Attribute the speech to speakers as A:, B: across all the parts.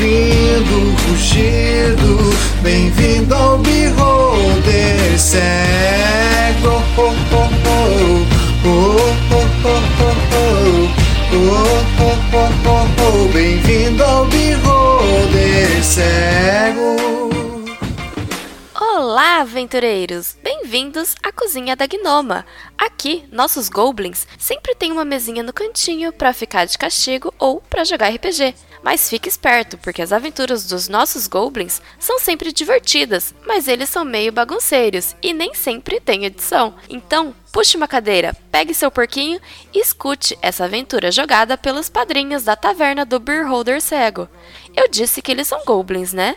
A: ouvindo o rugido. Bem-vindo ao Beholder Cego. Oh, oh, oh. Oh, oh, oh, oh. Oh, oh, oh, oh. Bem-vindo ao Beholder Cego.
B: Olá, aventureiros! Bem-vindos à cozinha da Gnoma. Aqui, nossos goblins sempre têm uma mesinha no cantinho para ficar de castigo ou para jogar RPG. Mas fique esperto, porque as aventuras dos nossos goblins são sempre divertidas, mas eles são meio bagunceiros e nem sempre tem edição. Então, puxe uma cadeira, pegue seu porquinho e escute essa aventura jogada pelos padrinhos da taverna do Beer Holder Cego. Eu disse que eles são goblins, né?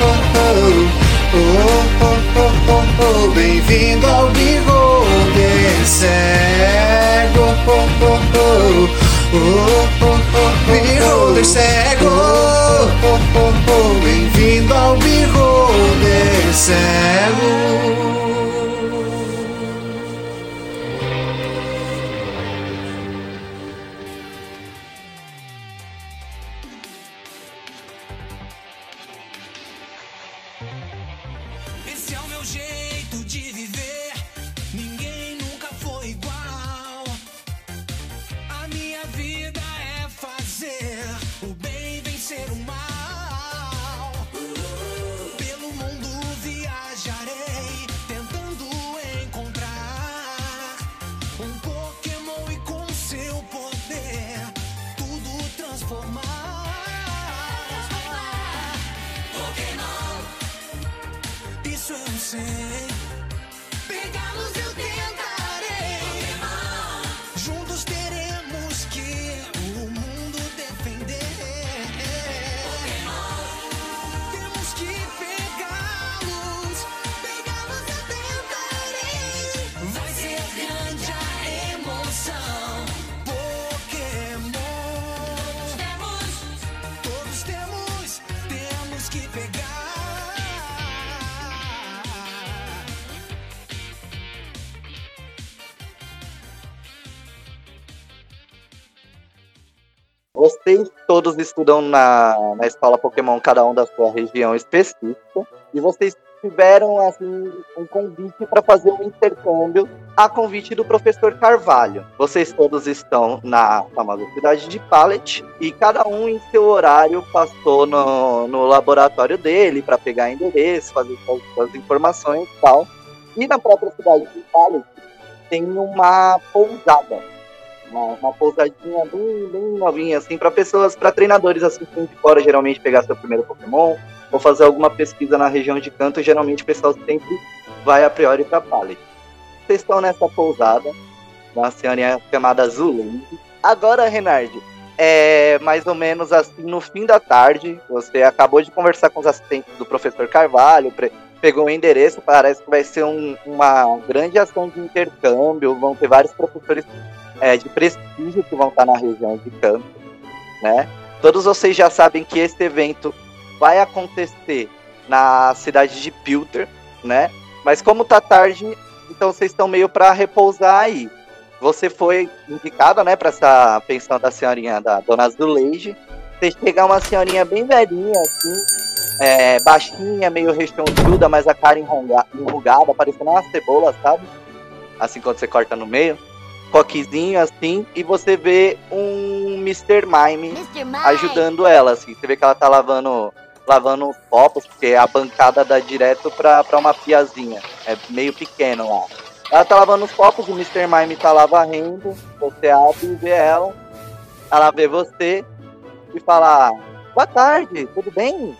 A: oh, oh, Bem-vindo ao Bigode Cego. Bigode Cego. Bem-vindo ao Bigode Cego.
C: Todos
D: estudam na, na escola Pokémon, cada um da sua região específica, e vocês tiveram assim, um convite para fazer um intercâmbio a convite do professor Carvalho. Vocês todos estão na famosa cidade de Pallet e cada um em seu horário passou no, no laboratório dele para pegar endereço, fazer suas, suas informações e tal. E na própria cidade de Pallet tem uma pousada uma, uma pousadinha bem, bem novinha, assim, para pessoas, para treinadores assim que de fora, geralmente pegar seu primeiro Pokémon, ou fazer alguma pesquisa na região de canto, geralmente o pessoal sempre vai a priori para Pallet. Vocês estão nessa pousada, uma senhorinha chamada Zulene. Agora, Renard, é mais ou menos assim, no fim da tarde, você acabou de conversar com os assistentes do professor Carvalho, pegou o endereço, parece que vai ser um- uma grande ação de intercâmbio, vão ter vários professores é, de prestígio que vão estar na região de canto, né? Todos vocês já sabem que esse evento vai acontecer na cidade de Pilter, né? Mas como tá tarde, então vocês estão meio para repousar aí. Você foi indicada, né, para essa pensão da senhorinha da Dona Zuleide. Você chega uma senhorinha bem velhinha, assim, é, baixinha, meio rechonchuda, mas a cara enruga- enrugada, parecendo uma cebola, sabe? Assim quando você corta no meio. Coquezinho, assim, e você vê um Mr. Mime
E: Mr. Mime.
D: ajudando ela, assim. Você vê que ela tá lavando, lavando os copos, porque a bancada dá direto pra, pra uma piazinha. É meio pequeno lá. Ela tá lavando os copos, o Mr. Mime tá lá varrendo. Você abre e vê ela. Ela vê você e fala: Boa tarde, tudo bem?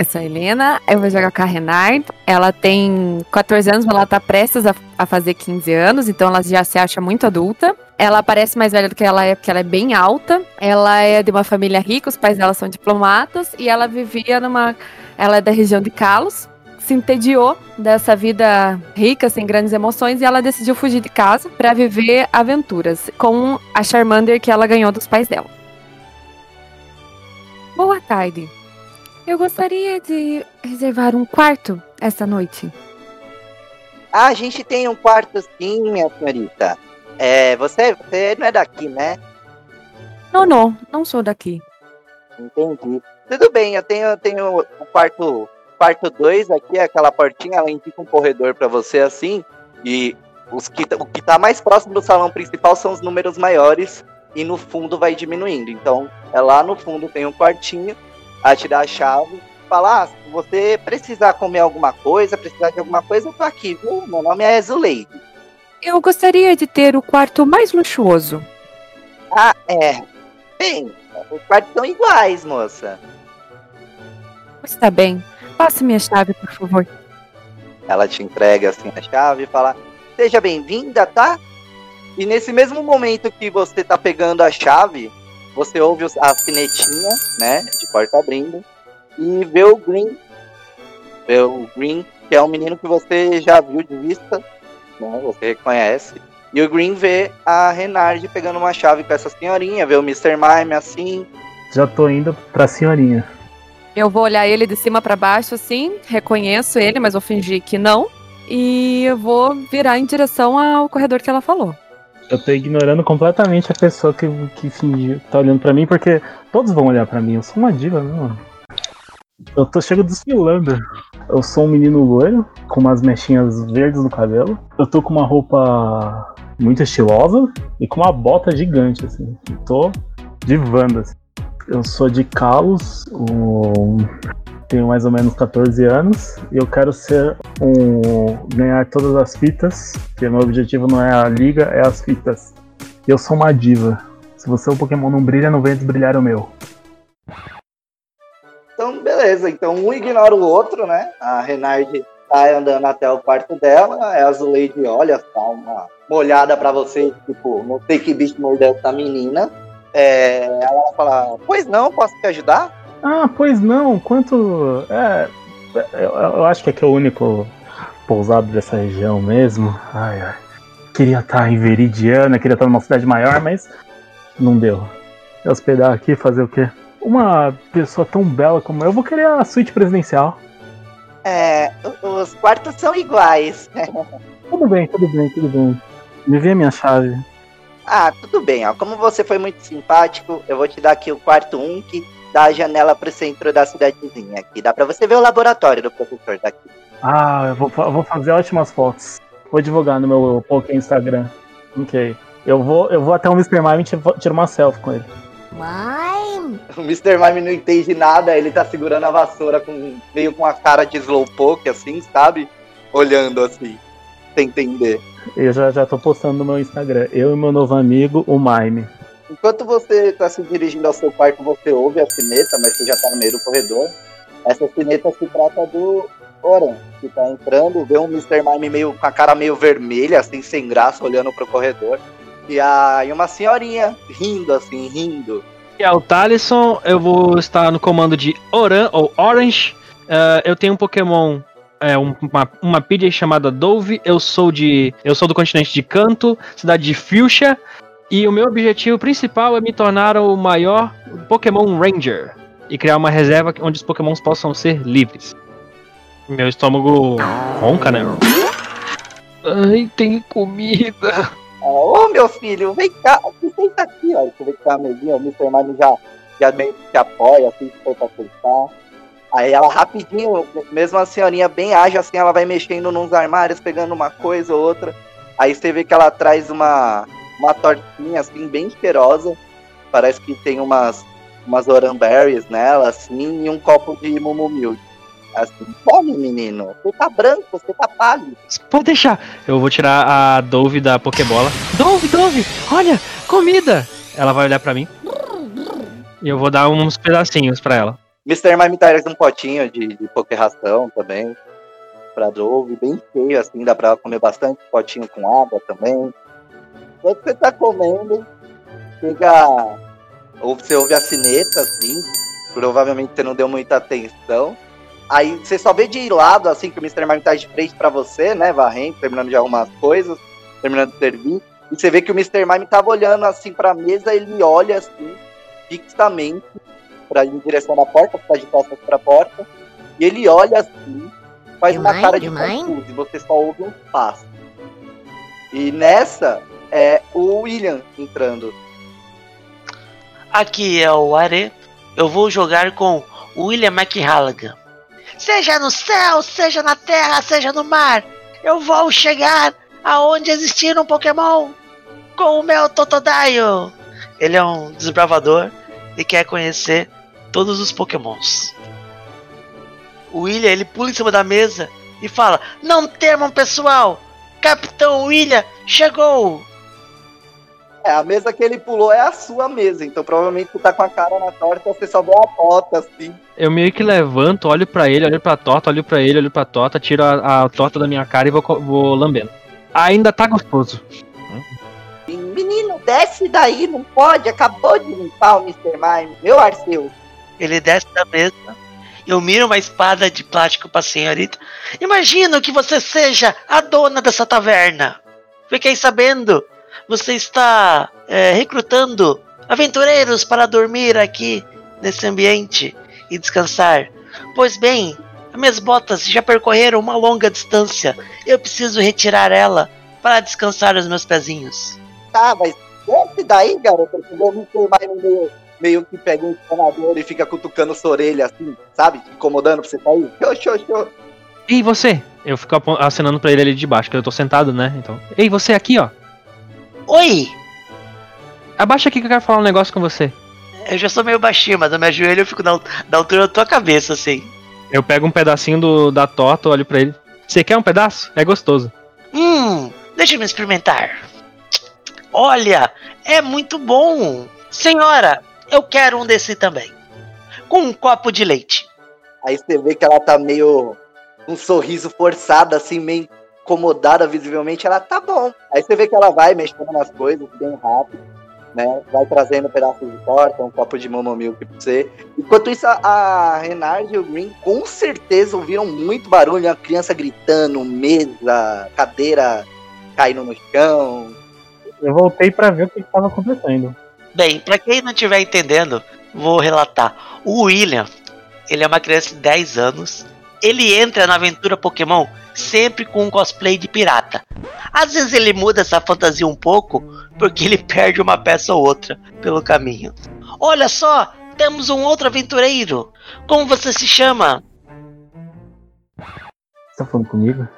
F: Essa é a Helena, eu vou jogar com a Renard. Ela tem 14 anos, mas ela tá prestes a, a fazer 15 anos, então ela já se acha muito adulta. Ela parece mais velha do que ela é, porque ela é bem alta. Ela é de uma família rica, os pais dela são diplomatas, e ela vivia numa. Ela é da região de Kalos. Se entediou dessa vida rica, sem grandes emoções, e ela decidiu fugir de casa para viver aventuras com a Charmander que ela ganhou dos pais dela. Boa tarde. Eu gostaria de reservar um quarto essa noite.
D: Ah, a gente tem um quarto sim, minha senhorita. É, você, você não é daqui, né?
F: Não, não, não sou daqui.
D: Entendi. Tudo bem, eu tenho, eu tenho o quarto quarto 2 aqui, aquela portinha, ela indica um corredor pra você assim, e os que, o que tá mais próximo do salão principal são os números maiores e no fundo vai diminuindo. Então, é lá no fundo tem um quartinho, ela te dá a chave, fala, ah, se você precisar comer alguma coisa, precisar de alguma coisa, eu tô aqui, viu? Meu nome é Zuleide.
F: Eu gostaria de ter o quarto mais luxuoso.
D: Ah, é. Bem, os quartos são iguais, moça.
F: Está bem. Passe minha chave, por favor.
D: Ela te entrega assim a chave e fala: Seja bem-vinda, tá? E nesse mesmo momento que você tá pegando a chave, você ouve a sinetinha, né? De porta abrindo. E vê o Green. Vê o Green, que é um menino que você já viu de vista, né? Você reconhece. E o Green vê a Renard pegando uma chave com essa senhorinha, vê o Mr. Mime assim.
G: Já tô indo pra senhorinha.
F: Eu vou olhar ele de cima pra baixo, assim, reconheço ele, mas vou fingir que não. E eu vou virar em direção ao corredor que ela falou.
G: Eu tô ignorando completamente a pessoa que, que fingiu, tá olhando pra mim, porque todos vão olhar pra mim. Eu sou uma diva, não. Eu tô chego desfilando. Eu sou um menino loiro, com umas mechinhas verdes no cabelo. Eu tô com uma roupa muito estilosa e com uma bota gigante, assim. Eu tô de Wanda. assim. Eu sou de Kalos, um- tenho mais ou menos 14 anos e eu quero ser um. ganhar todas as fitas, porque meu objetivo não é a liga, é as fitas. Eu sou uma diva. Se você o Pokémon não brilha, não venha desbrilhar o meu.
D: Então, beleza. Então, um ignora o outro, né? A Renard tá andando até o quarto dela. É a Zuleide olha, dá uma, olhada pra você, tipo, não sei que bicho mordeu essa menina. É, ela fala, pois não, posso te ajudar?
G: Ah, pois não, quanto. É. Eu, eu acho que aqui é o único pousado dessa região mesmo. Ai, ai. Queria estar em Veridiana, queria estar numa cidade maior, mas não deu. Eu hospedar aqui, fazer o quê? Uma pessoa tão bela como eu, vou querer a suíte presidencial.
D: É, os quartos são iguais.
G: Tudo bem, tudo bem, tudo bem. Me vê a minha chave.
D: Ah, tudo bem, ó. Como você foi muito simpático, eu vou te dar aqui o quarto 1 que dá a janela pro centro da cidadezinha aqui. Dá pra você ver o laboratório do professor daqui.
G: Ah, eu vou, eu vou fazer ótimas fotos. Vou divulgar no meu Poké Instagram. Ok. Eu vou, eu vou até o Mr. Mime e tiro tiro uma selfie com ele.
E: Mime.
D: O Mr. Mime não entende nada, ele tá segurando a vassoura com meio com a cara de slowpoke, assim, sabe? Olhando assim, sem entender.
G: Eu já, já tô postando no meu Instagram. Eu e meu novo amigo, o Mime.
D: Enquanto você tá se dirigindo ao seu quarto, você ouve a sineta, mas você já tá no meio do corredor. Essa sineta se trata do Oran, que tá entrando, vê um Mr. Mime meio com a cara meio vermelha, assim, sem graça, olhando pro corredor. E, a, e uma senhorinha rindo, assim, rindo.
H: E é o Talisson, eu vou estar no comando de Oran ou Orange. Ah, eu tenho um Pokémon, é, um- uma, uma Pidgey chamada Dove. Eu sou de. Eu sou do continente de Canto, cidade de Fuchsia. E o meu objetivo principal é me tornar o maior Pokémon Ranger. E criar uma reserva onde os Pokémons possam ser livres. Meu estômago ronca, né? Ai, tem comida.
D: Ô, meu filho, vem cá. Você senta aqui, ó. Você vê que tá a mesinha, o Mr. Mime já, já meio que se apoia, assim, se for pra sentar. Aí ela rapidinho, mesmo a senhorinha bem ágil, assim, ela vai mexendo nos armários, pegando uma coisa ou outra. Aí você vê que ela traz uma, uma tortinha, assim, bem cheirosa. Parece que tem umas, umas oranberries nela, assim, e um copo de mumumilk. Assim, come, menino. Você tá branco, você tá pálido.
H: Pode deixar. Eu vou tirar a Dove da Pokébola. Dove, Dove, olha, comida. Ela vai olhar pra mim. E eu vou dar uns pedacinhos pra ela.
D: Mr. Mime traz um potinho de, de poké-ração também. Pra Dove, bem cheio, assim, dá pra comer bastante. Potinho com água também. Quando você tá comendo, chega. Ou você ouve a sineta, assim. Provavelmente você não deu muita atenção. Aí você só vê de lado, assim, que o Mr. Mime tá de frente pra você, né? Varrendo, terminando de arrumar as coisas, terminando de servir. E você vê que o Mr. Mime tava olhando assim pra mesa, ele olha assim, fixamente, pra ir em direção da porta, tá de costas pra porta. E ele olha assim, faz uma
E: Demais,
D: cara de confuso, e você só ouve um passo. E nessa é o William entrando.
I: Aqui é o Are. Eu vou jogar com William McHallaghan. Seja no céu, seja na terra, seja no mar, eu vou chegar aonde existir um Pokémon com o meu Totodile. Ele é um desbravador e quer conhecer todos os Pokémons. O William ele pula em cima da mesa e fala: Não temam, pessoal! Capitão William chegou!
D: É, a mesa que ele pulou é a sua mesa, então provavelmente você tá com a cara na torta, você só vê a bota, assim.
H: Eu meio que levanto, olho pra ele, olho pra torta, olho pra ele, olho pra torta, tiro a, a torta da minha cara e vou, vou lambendo. Ainda tá gostoso.
D: E, Menino, desce daí, não pode, acabou de limpar o Mr. Mime, meu Arceus.
I: Ele desce da mesa. Eu miro uma espada de plástico pra senhorita. Imagino que você seja a dona dessa taverna. Fiquei sabendo. Você está é, recrutando aventureiros para dormir aqui nesse ambiente e descansar. Pois bem, as minhas botas já percorreram uma longa distância. Eu preciso retirar ela para descansar os meus pezinhos.
D: Tá, mas desce daí, garoto, porque o Mr. Mime meio, meio que pega um encanador e fica cutucando sua orelha, assim, sabe? Incomodando pra você sair. Show, show, show.
H: Ei, você! Eu fico acenando pra ele ali de baixo, que eu tô sentado, né? Então. Ei, você aqui, ó.
I: Oi!
H: Abaixa aqui que eu quero falar um negócio com você.
I: Eu já sou meio baixinho, mas no meu joelho eu fico da, da altura da tua cabeça, assim.
H: Eu pego um pedacinho do, da torta, olho pra ele. Você quer um pedaço? É gostoso.
I: Hum, deixa eu me experimentar. Olha, é muito bom. Senhora, eu quero um desse também. Com um copo de leite.
D: Aí você vê que ela tá meio. um sorriso forçado, assim, meio incomodada visivelmente. Ela tá bom. Aí você vê que ela vai mexendo nas coisas bem rápido, né? Vai trazendo pedaços de torta, um copo de momomilk pra você. Enquanto isso, a- Renard e o Green com certeza ouviram muito barulho, a criança gritando, mesa, cadeira caindo no chão.
G: Eu voltei pra ver o que, que tava acontecendo.
I: Bem, pra quem não estiver entendendo, vou relatar. O William, ele é uma criança de 10 anos. Ele entra na aventura Pokémon sempre com um cosplay de pirata. Às vezes ele muda essa fantasia um pouco, porque ele perde uma peça ou outra pelo caminho. Olha só, temos um outro aventureiro. Como você se chama?
G: Você tá falando comigo?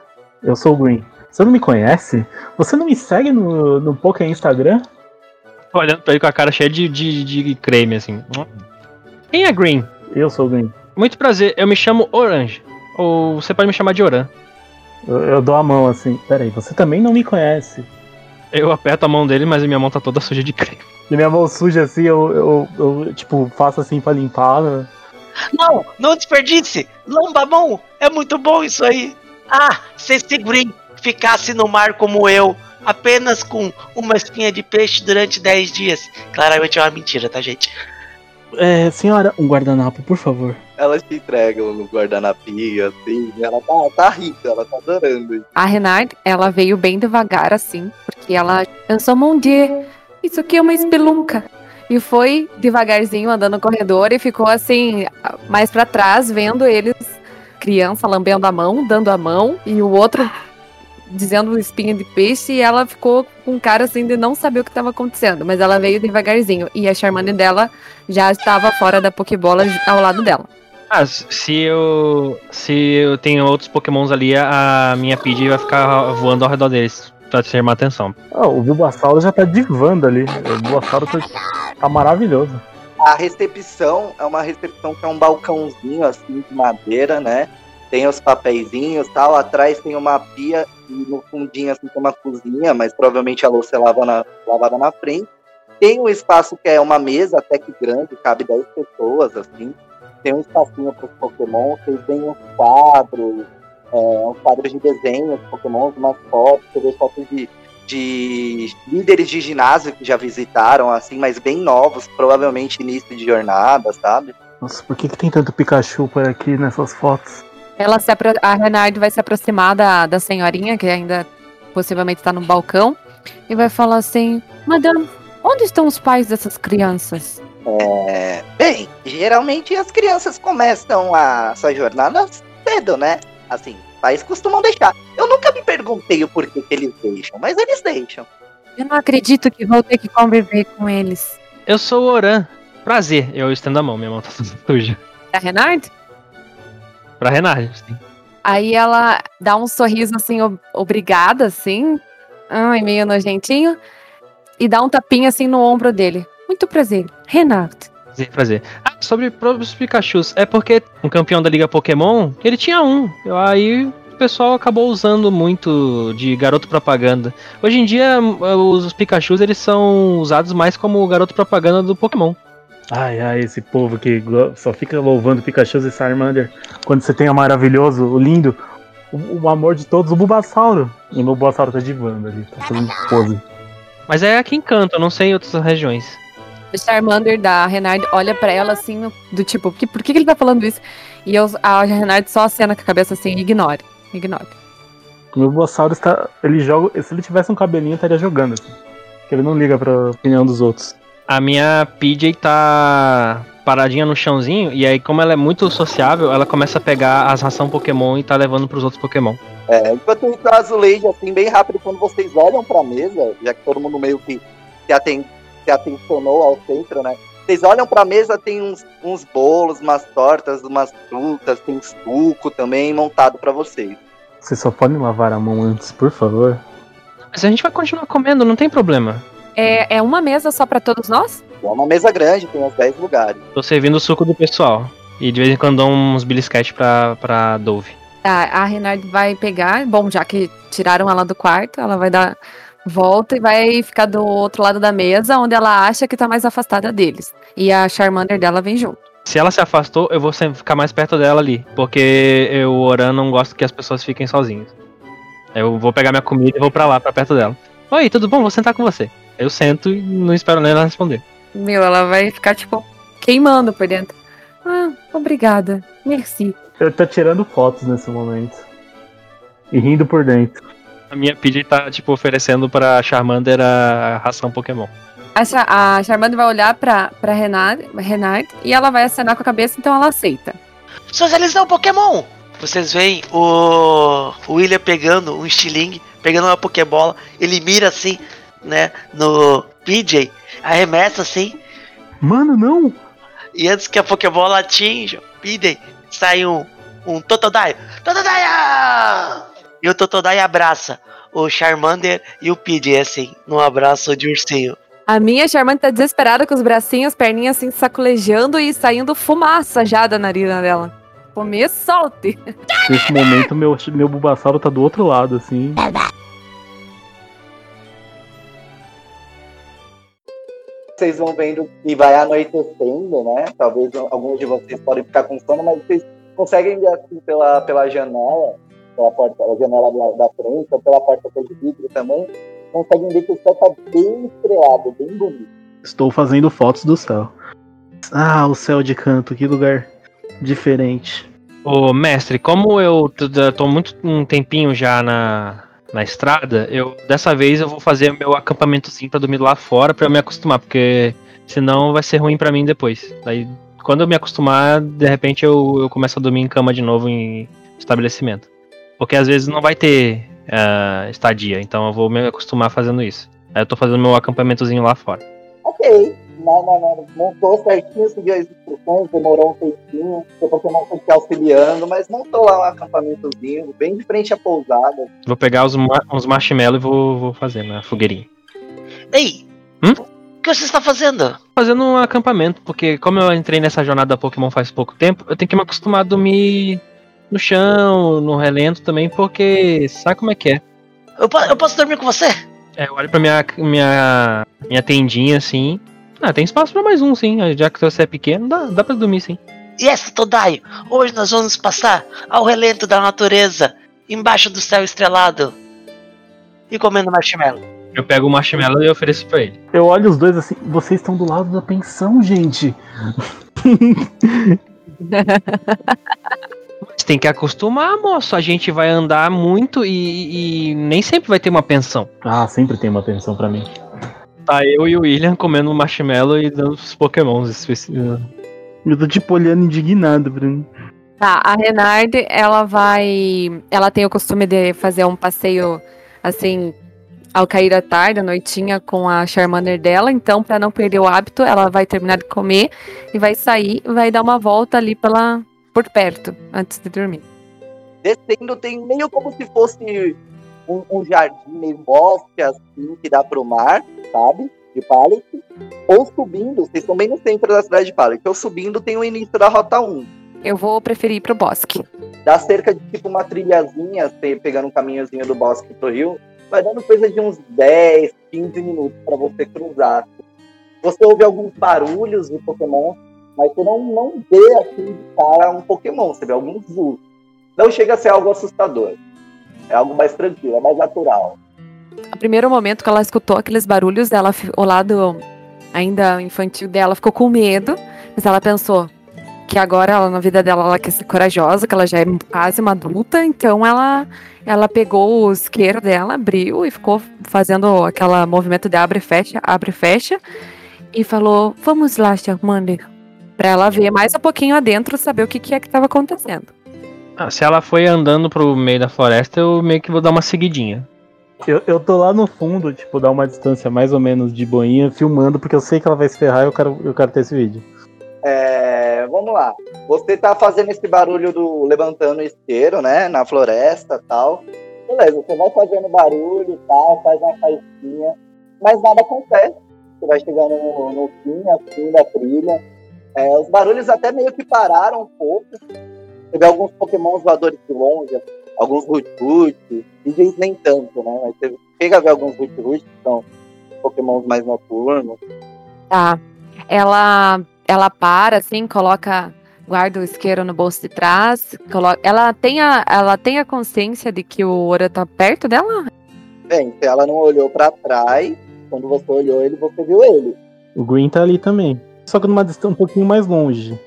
G: Eu sou o Green. Você não me conhece? Você não me segue no, no Poké Instagram?
H: Tô olhando pra ele com a cara cheia de, de, de creme, assim. Quem é Green?
G: Eu sou o Green.
H: Muito prazer, eu me chamo Orange. Ou você pode me chamar de Oran.
G: Eu, eu dou a mão assim. Peraí, você também não me conhece.
H: Eu aperto a mão dele, mas a minha mão tá toda suja de creme.
G: E minha mão suja assim, eu, eu, eu, tipo, faço assim pra limpar. né?
I: Não, não desperdice! Lamba a mão! É muito bom isso aí! Ah, se esse Green ficasse no mar como eu, apenas com uma espinha de peixe durante 10 dias. Claramente é uma mentira, tá, gente?
G: É, senhora, um guardanapo, por favor.
D: Elas te entregam no guardanapinho, assim. Ela tá, tá rica, ela tá adorando.
F: A Renard, ela veio bem devagar, assim, porque ela. Eu sou Mondier. Isso aqui é uma espelunca. E foi devagarzinho andando no corredor e ficou assim, mais pra trás, vendo eles criança lambendo a mão, dando a mão, e o outro dizendo espinha de peixe, e ela ficou com cara assim de não saber o que estava acontecendo, mas ela veio devagarzinho, e a Charmander dela já estava fora da Pokébola ao lado dela.
H: Ah, se eu. Se eu tenho outros pokémons ali, a minha Pidgey vai ficar voando ao redor deles. Pra chamar atenção.
G: Ah, o Bulbasauro já tá divando ali. O Bulbasauro tá, tá maravilhoso.
D: A recepção é uma recepção que é um balcãozinho assim de madeira, né? Tem os papeizinhos e tal. Atrás tem uma pia no fundinho assim tem uma cozinha, mas provavelmente a louça é lavada na, lavada na frente. Tem um espaço que é uma mesa até que grande, cabe 10 pessoas, assim. Tem um espacinho para os Pokémon, vocês veem uns quadros, é, uns quadros de desenho, os Pokémon, umas fotos, você vê fotos de, de líderes de ginásio que já visitaram, assim, mas bem novos, provavelmente início de jornada, sabe?
G: Nossa, por que, que tem tanto Pikachu por aqui nessas fotos?
F: Ela se apro- a Renard vai se aproximar da, da senhorinha, que ainda possivelmente está no balcão, e vai falar assim: Madame, onde estão os pais dessas crianças?
D: É, bem, geralmente as crianças começam a sua jornada cedo, né? Assim, pais costumam deixar. Eu nunca me perguntei o porquê que eles deixam, mas eles deixam.
F: Eu não acredito que vou ter que conviver com eles.
H: Eu sou o Oran. Prazer. Eu estendo a mão, minha mão tá toda suja.
F: A Renard?
H: Pra Renard, sim.
F: Aí ela dá um sorriso assim, ob- obrigada, assim, ai, meio nojentinho, e dá um tapinha assim no ombro dele. Muito prazer, Renato.
H: Prazer, prazer. Ah, sobre os Pikachus, é porque um campeão da Liga Pokémon, ele tinha um. Aí o pessoal acabou usando muito de garoto propaganda. Hoje em dia, os Pikachus eles são usados mais como garoto propaganda do Pokémon.
G: Ai, ai, esse povo que só fica louvando Pikachu e Charmander. Quando você tem o maravilhoso, o lindo, o, o amor de todos, o Bulbasauro. E o meu Bulbasauro tá divando ali, tá fazendo pose.
H: Mas é aqui em Canto, eu não sei em outras regiões.
F: O Charmander da Renard olha pra ela assim, do tipo, "Que- por que, que ele tá falando isso? E eu- a Renard só acena com a cabeça assim, ignore, ignore.
G: O meu Bulbasauro está. Ele joga. Se ele tivesse um cabelinho, estaria jogando. Assim, porque ele não liga pra opinião dos outros.
H: A minha PJ tá paradinha no chãozinho, e aí, como ela é muito sociável, ela começa a pegar as ração Pokémon e tá levando pros outros Pokémon.
D: É, enquanto isso, a Azuleide, assim, bem rápido, quando vocês olham pra mesa, já que todo mundo meio que se, aten se atencionou ao centro, né? Vocês olham pra mesa, tem uns, uns bolos, umas tortas, umas frutas, tem suco também montado pra vocês.
G: Vocês só podem lavar a mão antes, por favor.
H: Mas a gente vai continuar comendo, não tem problema.
F: É, é uma mesa só pra todos nós?
D: É uma mesa grande, tem uns 10 lugares.
H: Tô servindo o suco do pessoal. E de vez em quando dou uns belisquete pra, pra Dove.
F: Tá, a Renard vai pegar, bom, já que tiraram ela do quarto, ela vai dar volta e vai ficar do outro lado da mesa, onde ela acha que tá mais afastada deles. E a Charmander dela vem junto.
H: Se ela se afastou, eu vou sempre ficar mais perto dela ali. Porque eu, Oran, não gosto que as pessoas fiquem sozinhas. Eu vou pegar minha comida e vou pra lá, pra perto dela. Oi, tudo bom? Vou sentar com você. Eu sento e não espero nem ela responder.
F: Meu, ela vai ficar, tipo, queimando por dentro. Ah, obrigada. Merci.
G: Eu tô tirando fotos nesse momento. E rindo por dentro.
H: A minha PJ tá, tipo, oferecendo pra Charmander a ração Pokémon.
F: A, Cha- a Charmander vai olhar pra, pra Renard, Renard e ela vai acenar com a cabeça, então ela aceita.
I: Socializar um Pokémon! Vocês veem o, o William pegando um estilingue, pegando uma Pokébola, ele mira assim, né, no PJ, arremessa assim,
G: Mano, não!
I: e antes que a Pokébola atinja o PJ, sai um, um Totodile. Totodile! E o Totodile abraça o Charmander e o PJ, assim, num abraço de ursinho.
F: A minha Charmander tá desesperada com os bracinhos, perninhas assim, sacolejando e saindo fumaça já da narina dela. Comer solte.
G: Nesse momento, meu, meu Bulbasauro tá do outro lado, assim.
D: Vocês vão vendo que vai anoitecendo, né? Talvez alguns de vocês podem ficar com sono, mas vocês conseguem ver assim pela, pela janela, pela porta, pela janela da, da frente, ou pela porta de vidro também, conseguem ver que o céu tá bem estrelado, bem bonito.
G: Estou fazendo fotos do céu. Ah, o céu de canto, que lugar diferente.
H: Ô, mestre, como eu tô muito um tempinho já na, na estrada, eu dessa vez eu vou fazer meu acampamentozinho pra dormir lá fora pra eu me acostumar, porque senão vai ser ruim pra mim depois. Daí Quando eu me acostumar, de repente eu, eu começo a dormir em cama de novo em estabelecimento. Porque às vezes não vai ter ah, estadia, então eu vou me acostumar fazendo isso. Aí eu tô fazendo meu acampamentozinho lá fora.
D: Ok. Não, não, não. Montou certinho, seguiu as instruções, demorou um tempinho. Seu Pokémon foi te auxiliando, mas montou lá um acampamentozinho, bem de frente à pousada.
H: Vou pegar os, ma- uns marshmallows e vou, vou fazer na fogueirinha.
I: Ei!
H: Hum?
I: O que você está fazendo?
H: Fazendo um acampamento, porque como eu entrei nessa jornada Pokémon faz pouco tempo, eu tenho que me acostumar a dormir no chão, no relento também, porque sabe como é que é.
I: Eu, po- eu posso dormir com você?
H: É, eu olho pra minha, minha, minha tendinha assim. Ah, tem espaço pra mais um, sim. Já que você é pequeno, dá, dá pra dormir, sim.
I: Yes, Todaio! Hoje nós vamos passar ao relento da natureza, embaixo do céu estrelado. E comendo marshmallow.
H: Eu pego o marshmallow e ofereço pra ele.
G: Eu olho os dois assim, vocês estão do lado da pensão, gente.
H: Mas tem que acostumar, moço. A gente vai andar muito e, e nem sempre vai ter uma pensão.
G: Ah, sempre tem uma pensão pra mim.
H: Tá eu e o William comendo marshmallow e dando os pokémons específicos.
G: Eu tô tipo olhando indignado, Bruno.
F: Tá, a Renard, ela vai. Ela tem o costume de fazer um passeio assim, ao cair da tarde, à noitinha, com a Charmander dela. Então, pra não perder o hábito, ela vai terminar de comer e vai sair, vai dar uma volta ali pela, por perto, antes de dormir.
D: Descendo tem meio como se fosse um, um jardim, meio bosque, assim, que dá pro mar, sabe? De Pallet. Ou subindo, vocês estão bem no centro da cidade de Pallet. Ou subindo tem o início da Rota 1.
F: Eu vou preferir ir pro bosque.
D: Dá cerca de tipo uma trilhazinha, você pegando um caminhozinho do bosque pro rio. Vai dando coisa de uns 10, 15 minutos pra você cruzar. Você ouve alguns barulhos de Pokémon, mas você não, não vê assim de cara um Pokémon, você vê alguns ursos. Não chega a ser algo assustador. É algo mais tranquilo, é mais natural.
F: No primeiro momento que ela escutou aqueles barulhos, ela, o lado ainda infantil dela ficou com medo, mas ela pensou que agora ela, na vida dela ela quer ser corajosa, que ela já é quase uma adulta, então ela ela pegou o isqueiro dela, abriu e ficou fazendo aquele movimento de abre e fecha, abre e fecha e falou: "Vamos lá, Charmander", Pra ela ver mais um pouquinho adentro, saber o que, que é que estava acontecendo.
H: Ah, se ela foi andando pro meio da floresta, eu meio que vou dar uma seguidinha.
G: Eu, eu tô lá no fundo, tipo, dar uma distância mais ou menos de boinha, filmando, porque eu sei que ela vai se ferrar e eu quero, eu quero ter esse vídeo.
D: É, vamos lá. Você tá fazendo esse barulho do levantando o isqueiro, né? Na floresta e tal. Beleza, você vai fazendo barulho e tal, faz uma faísquinha, mas nada acontece. Você vai chegando no, no fim, assim, da trilha. É, os barulhos até meio que pararam um pouco. Você vê alguns pokémons voadores de longe, alguns Rut-Rut, DJs nem tanto, né? Mas você chega a ver alguns Rut-Rut, que são pokémons mais noturnos.
F: Tá. Ela ela para assim, coloca guarda o isqueiro no bolso de trás, coloca, ela tem a ela tem a consciência de que o Ora tá perto dela?
D: Bem, se ela não olhou pra trás, quando você olhou ele, você viu ele.
G: O Green tá ali também. Só que numa distância um pouquinho mais longe.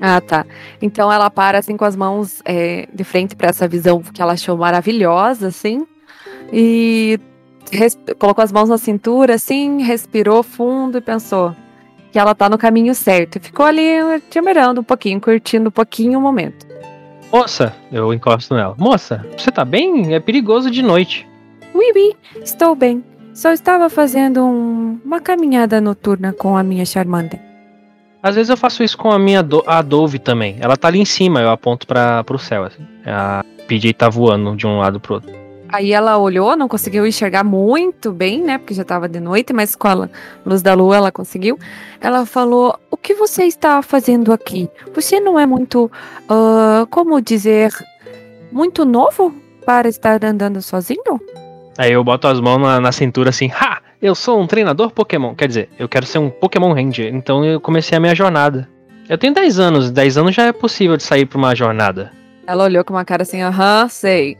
F: Ah, tá. Então ela para assim com as mãos é, de frente para essa visão que ela achou maravilhosa, assim, e colocou as mãos na cintura, assim, respirou fundo e pensou que ela tá no caminho certo. E ficou ali admirando um pouquinho, curtindo um pouquinho o momento.
H: Moça, eu encosto nela. Moça, você tá bem? É perigoso de noite.
F: Oui, oui, estou bem. Só estava fazendo um- uma caminhada noturna com a minha Charmander.
H: Às vezes eu faço isso com a minha do a Dove também. Ela tá ali em cima, eu aponto para pro céu. Assim. A PJ tá voando de um lado pro outro.
F: Aí ela olhou, não conseguiu enxergar muito bem, né? Porque já estava de noite, mas com a luz da lua ela conseguiu. Ela falou: O que você está fazendo aqui? Você não é muito, ah, como dizer, muito novo para estar andando sozinho?
H: Aí eu boto as mãos na, na cintura assim, ha! Eu sou um treinador Pokémon. Quer dizer, eu quero ser um Pokémon Ranger. Então eu comecei a minha jornada. Eu tenho 10 anos, 10 anos já é possível de sair pra uma jornada.
F: Ela olhou com uma cara assim: Aham, sei.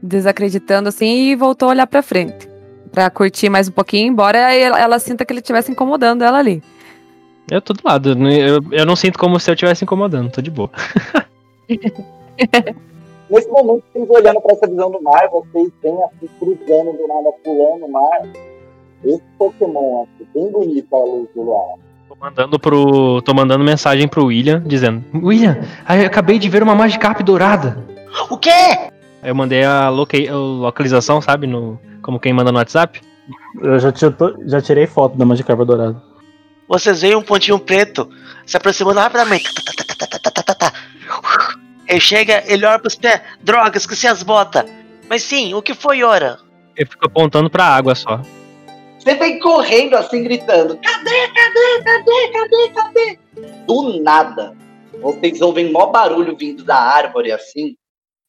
F: Desacreditando assim e voltou a olhar pra frente. Pra curtir mais um pouquinho, embora ela, ela sinta que ele estivesse incomodando ela ali.
H: Eu tô do lado, eu, eu não sinto como se eu estivesse incomodando, tô de boa.
D: Nesse momento, vocês olhando para essa visão do mar, vocês veem assim, cruzando do nada, pulando o mar. Esse Pokémon aqui, bem bonito a luz do luar.
H: Tô mandando, pro, tô mandando mensagem pro William, dizendo: William, aí eu acabei de ver uma Magikarp dourada.
I: O quê?
H: Aí eu mandei a, loca- a localização, sabe? No, como quem manda no WhatsApp.
G: Eu já, já tirei foto da Magikarpa dourada.
I: Vocês veem um pontinho preto se aproximando rapidamente. Ele chega, ele olha pros pés. Droga, esqueci as botas. Mas sim, o que foi, Ora?
H: Eu fico apontando pra água só.
D: Você vem correndo assim, gritando: Cadê, cadê, cadê, cadê, cadê? Do nada, vocês ouvem mó barulho vindo da árvore assim,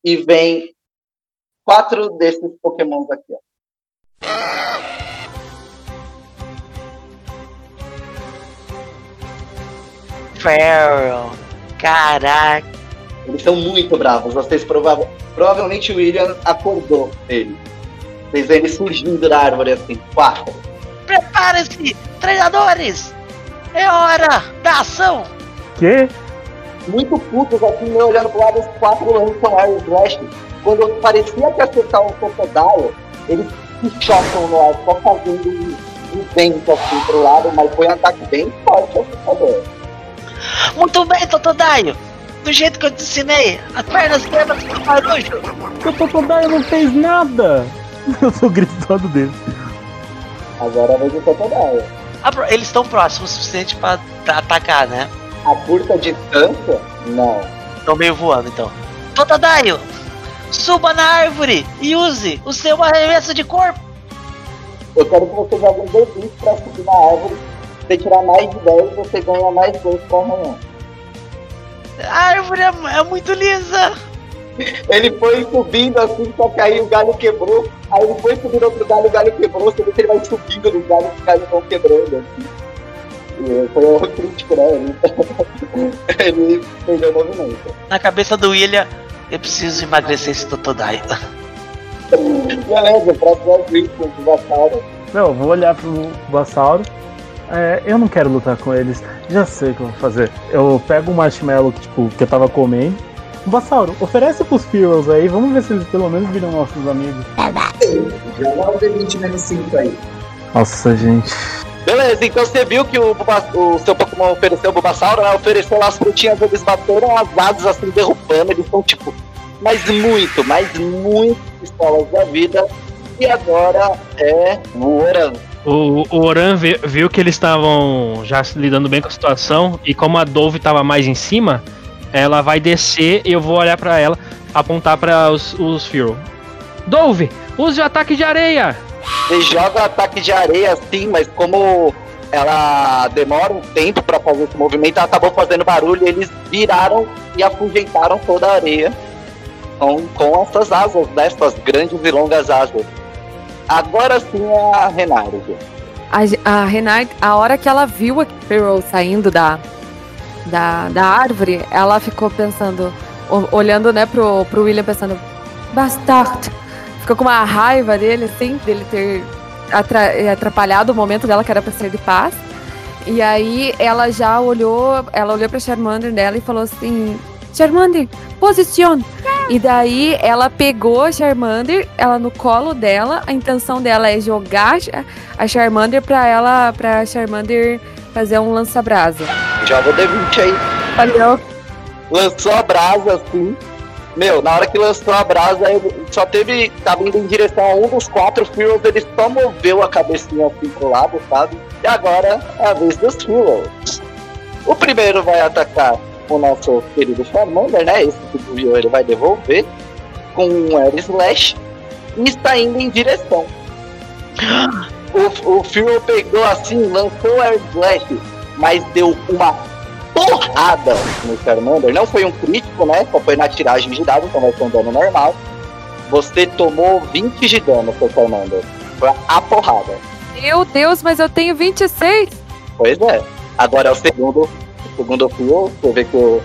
D: e vem quatro desses pokémons aqui, ó.
I: Feral. Caraca.
D: Eles são muito bravos. Vocês prova provavelmente o William acordou ele. Vocês veem ele surgindo da árvore assim, quatro.
I: Preparem-se, treinadores! É hora da ação!
G: Que?
D: Muito putos assim, meio olhando pro lado, os quatro lançam Air Blast. Quando parecia que acertar o Crocodile, eles se chocam no ar, só fazendo um, um vento assim pro lado, mas foi um ataque bem forte assustador.
I: Muito bem, Totodaio! Do jeito que eu te ensinei, as pernas quebram com barulho!
G: O Totodile não fez nada! Eu tô gritando dele.
D: Agora vai do Crocodile.
I: Ah, Eles estão próximos o suficiente pra, atacar, né?
D: A curta distância, não.
I: Estão meio voando, então. Totodaio! Suba na árvore e use o seu arremesso de corpo!
D: Eu quero que você jogue um D20 pra subir na árvore. Se você tirar mais de 10, você ganha mais 2 com amanhã.
I: A árvore é, é muito lisa!
D: Ele foi subindo assim, só que aí o galho quebrou. Aí ele foi subir outro galho, o galho quebrou. Você vê que ele vai subindo no galho, os galhos vão quebrando. Assim. E foi um crítico, né? Ele, perdeu o movimento.
I: Na cabeça do William, eu preciso emagrecer esse Totodaio.
D: Beleza, próximo com o Dinossauro.
G: Não, eu vou olhar pro Bassauro. É, eu não quero lutar com eles. Já sei o que eu vou fazer. Eu pego um marshmallow que, tipo, que eu tava comendo. Bassauro, oferece pros Heroes aí, vamos ver se eles pelo menos viram nossos amigos.
D: Joga um D20 menos 5 aí.
G: Nossa, gente.
D: Beleza, então você viu que o, Buba- o seu Pokémon ofereceu o Bulbasauro, né? Ofereceu lá as frutinhas, eles bateram as asas assim, derrubando, eles estão tipo, mas muito, mas muito pistolas da vida. E agora é o Oran.
H: O, o Oran vi- viu que eles estavam já se lidando bem com a situação e como a Dove tava mais em cima, ela vai descer e eu vou olhar pra ela, apontar para os, os Fearow. Dove, use o ataque de areia!
D: Ele joga o ataque de areia assim, mas como ela demora um tempo pra fazer esse movimento, ela acabou fazendo barulho e eles viraram e afugentaram toda a areia com, com essas asas, né? Essas grandes e longas asas. Agora sim é a Renard.
F: A, a Renard, a hora que ela viu a Pearl saindo da, da, da árvore, ela ficou pensando, olhando, né, pro, pro William, pensando, bastard. Ficou com uma raiva dele, assim, dele ter eh, atrapalhado o momento dela, que era pra ser de paz. E aí ela já olhou, ela olhou pra Charmander dela e falou assim, Charmander, position! E daí ela pegou a Charmander, ela no colo dela, a intenção dela é jogar a Charmander pra ela, pra Charmander fazer um lança-brasa.
D: Joga o D20 aí.
F: Valeu.
D: lançou a brasa assim. Meu, na hora que lançou a brasa, ele só teve. Tava indo em direção a um dos quatro Fearows, ele só moveu a cabecinha assim pro lado, sabe? E agora é a vez dos Fearows. O primeiro vai atacar o nosso querido Charmander, né? Esse que viu ele vai devolver com um Air Slash e está indo em direção. O, o Fearow pegou assim, lançou o Air Slash, mas deu uma porrada no Charmander. Não foi um crítico, né? Só foi na tiragem de dado, então vai ser um dano normal. Você tomou 20 de dano, seu Charmander. Foi a porrada.
F: Meu Deus, mas eu tenho 26.
D: Pois é. Agora é o segundo, o segundo fio. Você vê que o,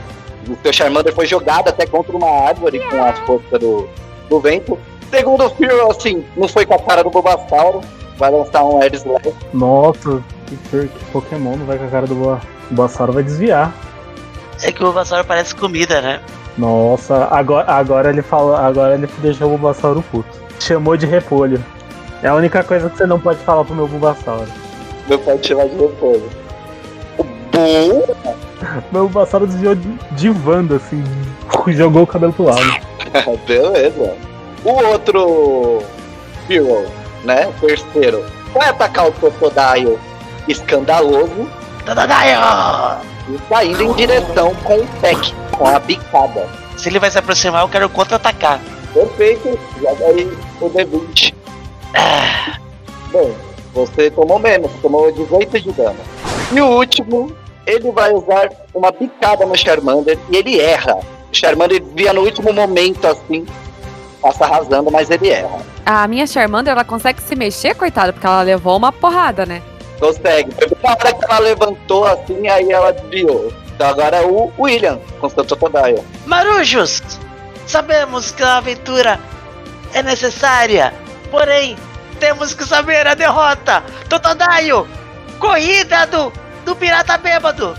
D: o seu Charmander foi jogado até contra uma árvore com as forças do, do vento. Segundo fio, assim, não foi com a cara do Bulbasauro. Vai lançar um Air Slash.
G: Nossa, que, que Pokémon não vai com a cara do Boa. O Bassauro vai desviar.
I: É que o Vassoura parece comida, né?
G: Nossa, agora, agora ele falou. Agora ele deixou o Bulbasauro puto. Chamou de repolho. É a única coisa que você não pode falar pro meu Bulbasauro.
D: Meu pai te chamar de repolho. O
G: Meu Bulbasauro desviou de, de Wanda, assim. Jogou o cabelo pro lado.
D: Beleza. O outro Hero, né? O terceiro, vai atacar o Totodile escandaloso
I: Totodile!
D: e tá indo em direção com o Peck, com a bicada.
I: Se ele vai se aproximar, eu quero contra-atacar.
D: Perfeito, joga aí o D20. Bem, você tomou menos, tomou 18 de dano. E o último, ele vai usar uma bicada no Charmander e ele erra. O Charmander desvia no último momento, assim, passa arrasando, mas ele erra.
F: A minha Charmander, ela consegue se mexer, coitada, porque ela levou uma porrada, né?
D: Consegue. Foi na hora que ela levantou, assim, aí ela desviou. Então agora é o William, com seu Totodile.
I: Marujos! Sabemos que a aventura é necessária, porém, temos que saber a derrota! Totodile! Corrida do, do pirata bêbado!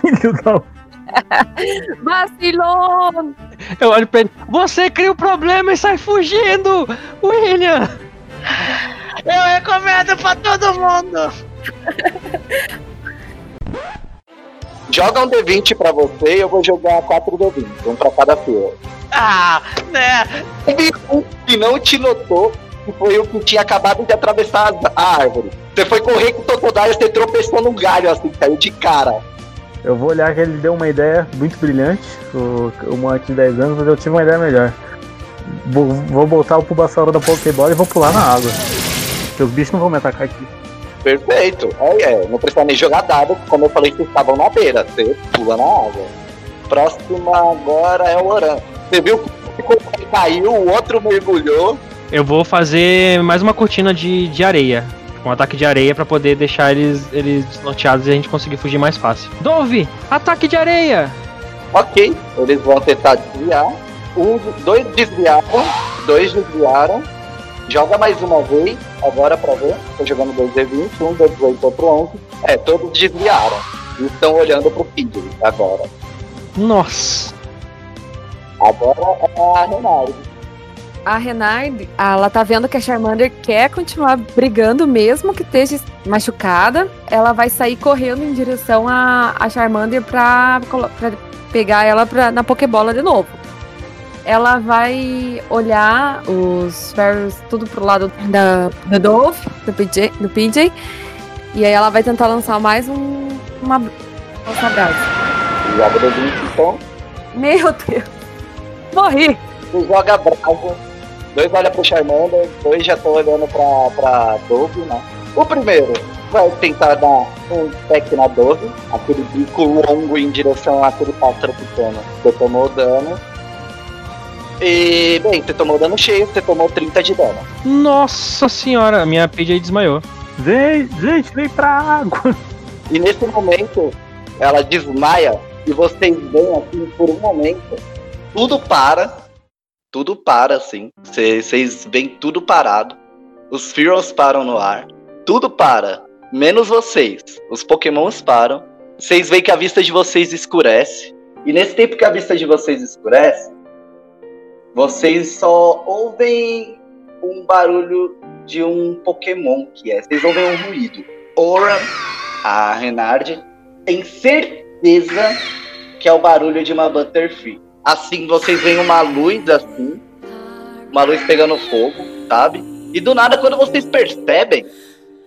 G: Filho da.
F: Vacilou!
H: Eu olho pra ele. Você cria o problema e sai fugindo! William!
I: Eu recomendo pra todo mundo!
D: Joga um D20 pra você e eu vou jogar 4 D20, um pra cada fio.
I: Ah, né?
D: Teve um que não te notou, que foi o que tinha acabado de atravessar a- árvore. Você foi correr com o Totodile, você tropeçou num galho, assim, caiu de cara.
G: Eu vou olhar que ele deu uma ideia muito brilhante, o, o moleque de 10 anos, mas eu tive uma ideia melhor. Vou, vou botar o Pulbasauro da Pokébola e vou pular na água. Porque os bichos não vão me atacar aqui.
D: Perfeito. Aí é, não precisa nem jogar dado, como eu falei, vocês estavam na beira, você pula na água. Próxima agora é o Oran. Você viu que caiu, o outro mergulhou.
H: Eu vou fazer mais uma cortina de, de areia. Um ataque de areia pra poder deixar eles, eles desnorteados e a gente conseguir fugir mais fácil. Dove! Ataque de areia!
D: Ok, eles vão tentar desviar. Um, dois desviaram, dois desviaram. Joga mais uma vez, agora pra ver. Tô jogando 2D20, um deu 18, outro 11. É, todos desviaram. E estão olhando pro Pidgey agora.
H: Nossa!
D: Agora é a Renard.
F: A Renard, ela tá vendo que a Charmander quer continuar brigando, mesmo que esteja machucada. Ela vai sair correndo em direção a, a Charmander pra, pra pegar ela pra, na Pokébola de novo. Ela vai olhar os Ferros tudo pro lado da, da Dove, do PJ, do PJ. E aí ela vai tentar lançar mais um, uma, uma brasa.
D: Joga 2D20 então.
F: Meu Deus! Morri!
D: Joga bravo. Dois olham pro Charmander, dois já estão olhando pra, pra Dove, né? O primeiro vai tentar dar um pack na Dove, aquele bico longo em direção àquele pássaro pequeno. Você tomou dano. E, bem, você tomou dano cheio, você tomou 30 de dano.
H: Nossa senhora! A minha PJ desmaiou.
G: Vem, gente, vem pra água!
D: E nesse momento, ela desmaia e vocês veem assim, por um momento, tudo para. Tudo para, assim. Vocês veem tudo parado. Os Fearons param no ar. Tudo para. Menos vocês. Os Pokémons param. Vocês veem que a vista de vocês escurece. E nesse tempo que a vista de vocês escurece, vocês só ouvem um barulho de um Pokémon que é. Vocês ouvem um ruído. Ora, a Renard tem certeza que é o barulho de uma Butterfree. Assim, vocês veem uma luz assim, uma luz pegando fogo, sabe? E do nada, quando vocês percebem,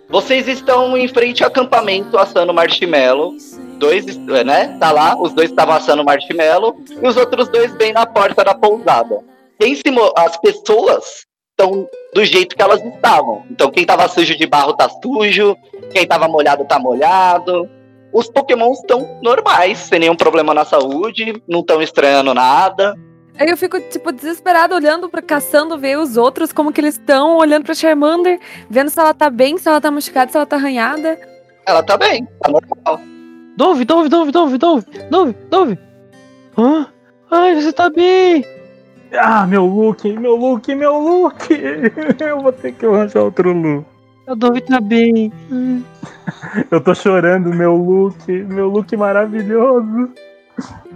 D: vocês estão em frente ao acampamento assando marshmallow. Dois, né? Tá lá, os dois estavam assando marshmallow e os outros dois bem na porta da pousada. Quem se as pessoas estão do jeito que elas estavam. Então, quem tava sujo de barro tá sujo, quem tava molhado tá molhado. Os Pokémons estão normais, sem nenhum problema na saúde, não estão estranhando nada.
F: Aí eu fico, tipo, desesperada, olhando pra caçando, ver os outros, como que eles estão, olhando pra Charmander, vendo se ela tá bem, se ela tá machucada, se ela tá arranhada.
D: Ela tá bem, tá normal.
H: Dove, Dove, Dove, Dove, Dove, Dove, Dove! Hã? Ai, você tá bem!
G: Ah, meu look, meu look, meu look! Eu vou ter que arranjar outro look.
H: A Dove tá bem.
G: Eu tô chorando, meu look, meu look maravilhoso.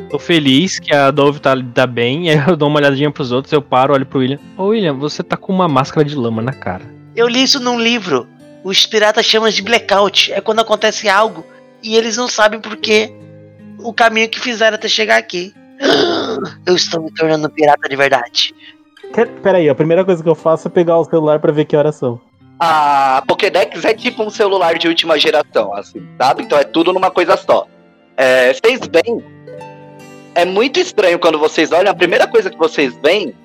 H: Tô feliz que a Dove tá, tá bem, aí eu dou uma olhadinha pros outros, eu paro, olho pro William. Ô William, você tá com uma máscara de lama na cara.
I: Eu li isso num livro. Os piratas chamam de blackout. É quando acontece algo e eles não sabem por quê. O caminho que fizeram até chegar aqui. Eu estou me tornando pirata de verdade.
G: Que- Peraí, a primeira coisa que eu faço é pegar o celular pra ver que horas são.
D: A Pokédex é tipo um celular de última geração, assim, sabe? Então é tudo numa coisa só. É, vocês veem. É muito estranho quando vocês olham. A primeira coisa que vocês veem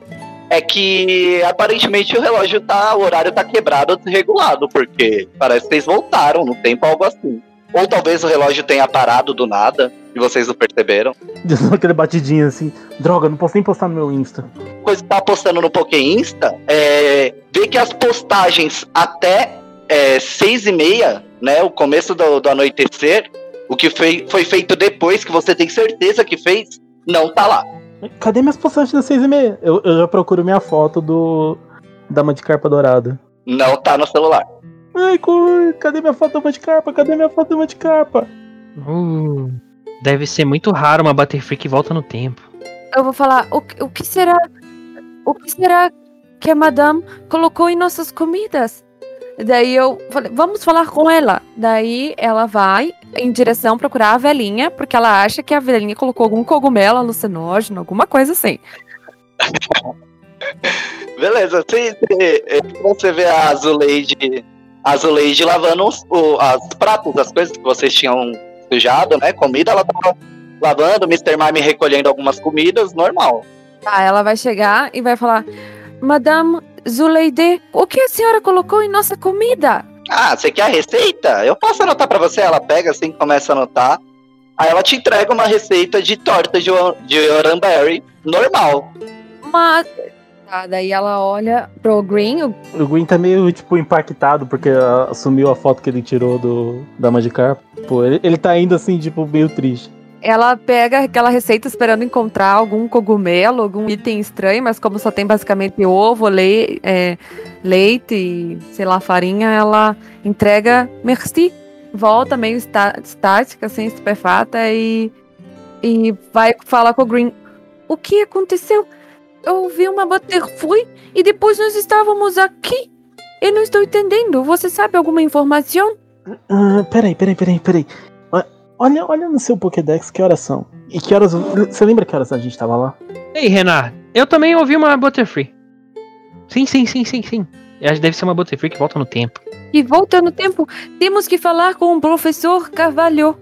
D: é que aparentemente o relógio tá. O horário tá quebrado, desregulado, porque parece que vocês voltaram no tempo, algo assim. Ou talvez o relógio tenha parado do nada e vocês não perceberam.
G: Aquele batidinho assim. Droga, não posso nem postar no meu Insta.
D: coisa que tá postando no Poké Insta, é, vê que as postagens até é, seis e meia, né, o começo do, do anoitecer, o que foi, foi feito depois, que você tem certeza que fez, não tá lá.
G: Cadê minhas postagens das seis e meia? Eu, eu já procuro minha foto do. Dama de carpa dourada.
D: Não tá no celular.
G: Ai, cadê minha foto de carpa? Cadê minha foto de carpa?
H: Uh, deve ser muito raro uma Butterfree que volta no tempo.
F: Eu vou falar, o, que- o que será? O que será que a madame colocou em nossas comidas? Daí eu falei, vamos falar com ela. Daí ela vai em direção procurar a velhinha, porque ela acha que a velhinha colocou algum cogumelo alucinógeno, alguma coisa assim.
D: Beleza, você, você, você vê a Azuleide, Azuleide lavando os, o- as pratos, as coisas que vocês tinham sujado, né? Comida, ela tava lavando, Mr. Mime recolhendo algumas comidas, normal.
F: Tá, ela vai chegar e vai falar, Madame Zuleide, o que a senhora colocou em nossa comida?
D: Ah, você quer a receita? Eu posso anotar pra você. Ela pega assim, começa a anotar. Aí ela te entrega uma receita de torta de, de Oranberry normal.
F: Mas. Daí ela olha pro Green, o
G: O Green tá meio, tipo, impactado porque assumiu a foto que ele tirou do Dama de carpa. Pô, ele, ele tá indo assim, tipo, meio triste.
F: Ela pega aquela receita esperando encontrar algum cogumelo, algum item estranho, mas como só tem basicamente ovo, lei- é, leite e, sei lá, farinha, ela entrega merci. Volta meio está- estática, assim, estupefata e, e vai falar com o Green. O que aconteceu? Eu vi uma Butterfree e depois nós estávamos aqui. Eu não estou entendendo. Você sabe alguma informação?
G: Ah, peraí, peraí, peraí, peraí. Olha, olha no seu Pokédex que horas são. E que horas. Você lembra que horas a gente tava lá?
H: Ei, Renan, eu também ouvi uma Butterfree. Sim, sim, sim, sim, sim. Acho que Deve ser uma Butterfree que volta no tempo.
F: E volta no tempo, temos que falar com o professor Carvalho.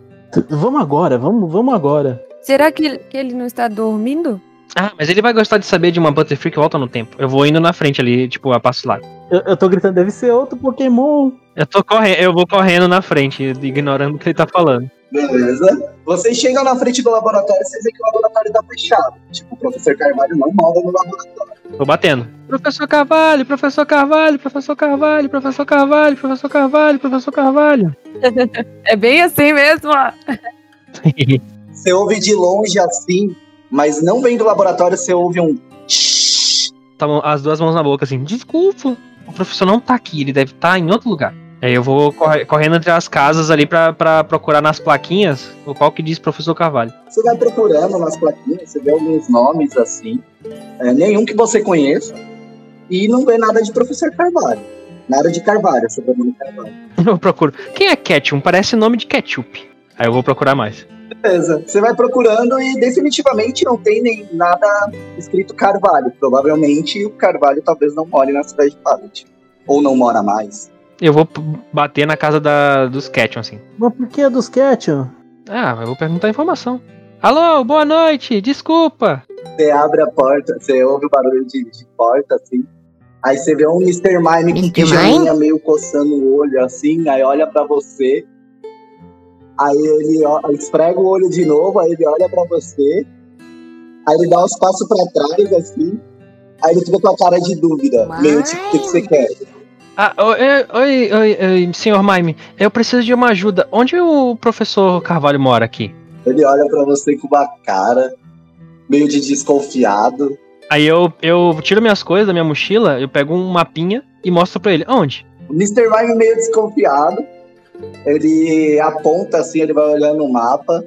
G: Vamos agora, vamos, vamos agora.
F: Será que ele não está dormindo?
H: Ah, mas ele vai gostar de saber de uma Butterfree que volta no tempo. Eu vou indo na frente ali, tipo, a passo largo.
G: Eu, eu tô gritando, deve ser outro Pokémon.
H: Eu tô correndo, eu vou correndo na frente, ignorando o que ele tá falando.
D: Beleza. Vocês chegam na frente do laboratório e vocês veem que o laboratório tá fechado. Tipo, o professor Carvalho não mora no laboratório.
H: Tô batendo. Professor Carvalho, professor Carvalho, professor Carvalho, professor Carvalho, professor Carvalho, professor Carvalho.
F: É bem assim mesmo.
D: Você ouve de longe assim, mas não vem do laboratório, você ouve um.
H: Tá as duas mãos na boca, assim, desculpa. O professor não tá aqui, ele deve estar em outro lugar. Aí eu vou corre- correndo entre as casas ali pra, pra procurar nas plaquinhas o qual que diz professor Carvalho.
D: Você vai procurando nas plaquinhas, você vê alguns nomes assim, é, nenhum que você conheça, e não vê nada de professor Carvalho. Nada de Carvalho, sobrenome Carvalho.
H: Eu procuro. Quem é Ketchum? Parece nome de ketchup. Aí eu vou procurar mais.
D: Beleza. Você vai procurando e definitivamente não tem nem nada escrito Carvalho. Provavelmente o Carvalho talvez não more na cidade de Pallet. Ou não mora mais.
H: Eu vou bater na casa da, dos Ketchum, assim.
G: Mas por que dos Ketchum?
H: Ah, eu vou perguntar a informação. Alô, boa noite, desculpa.
D: Você abre a porta, você ouve o barulho de, de porta, assim. Aí você vê um Mr. Mime com
E: Mr.
D: pijaminha meio coçando o olho, assim. Aí olha pra você. Aí ele ó, esfrega o olho de novo, aí ele olha pra você. Aí ele dá uns passos pra trás, assim. Aí ele fica com a cara de dúvida. Meio tipo, o que, que você quer?
H: Ah, oi, oi, oi, oi, senhor Mime, eu preciso de uma ajuda. Onde o professor Carvalho mora aqui?
D: Ele olha pra você com uma cara meio de desconfiado.
H: Aí eu, eu tiro minhas coisas da minha mochila, eu pego um mapinha e mostro pra ele. Onde?
D: O Mr. Mime meio desconfiado. Ele aponta assim, ele vai olhando o mapa.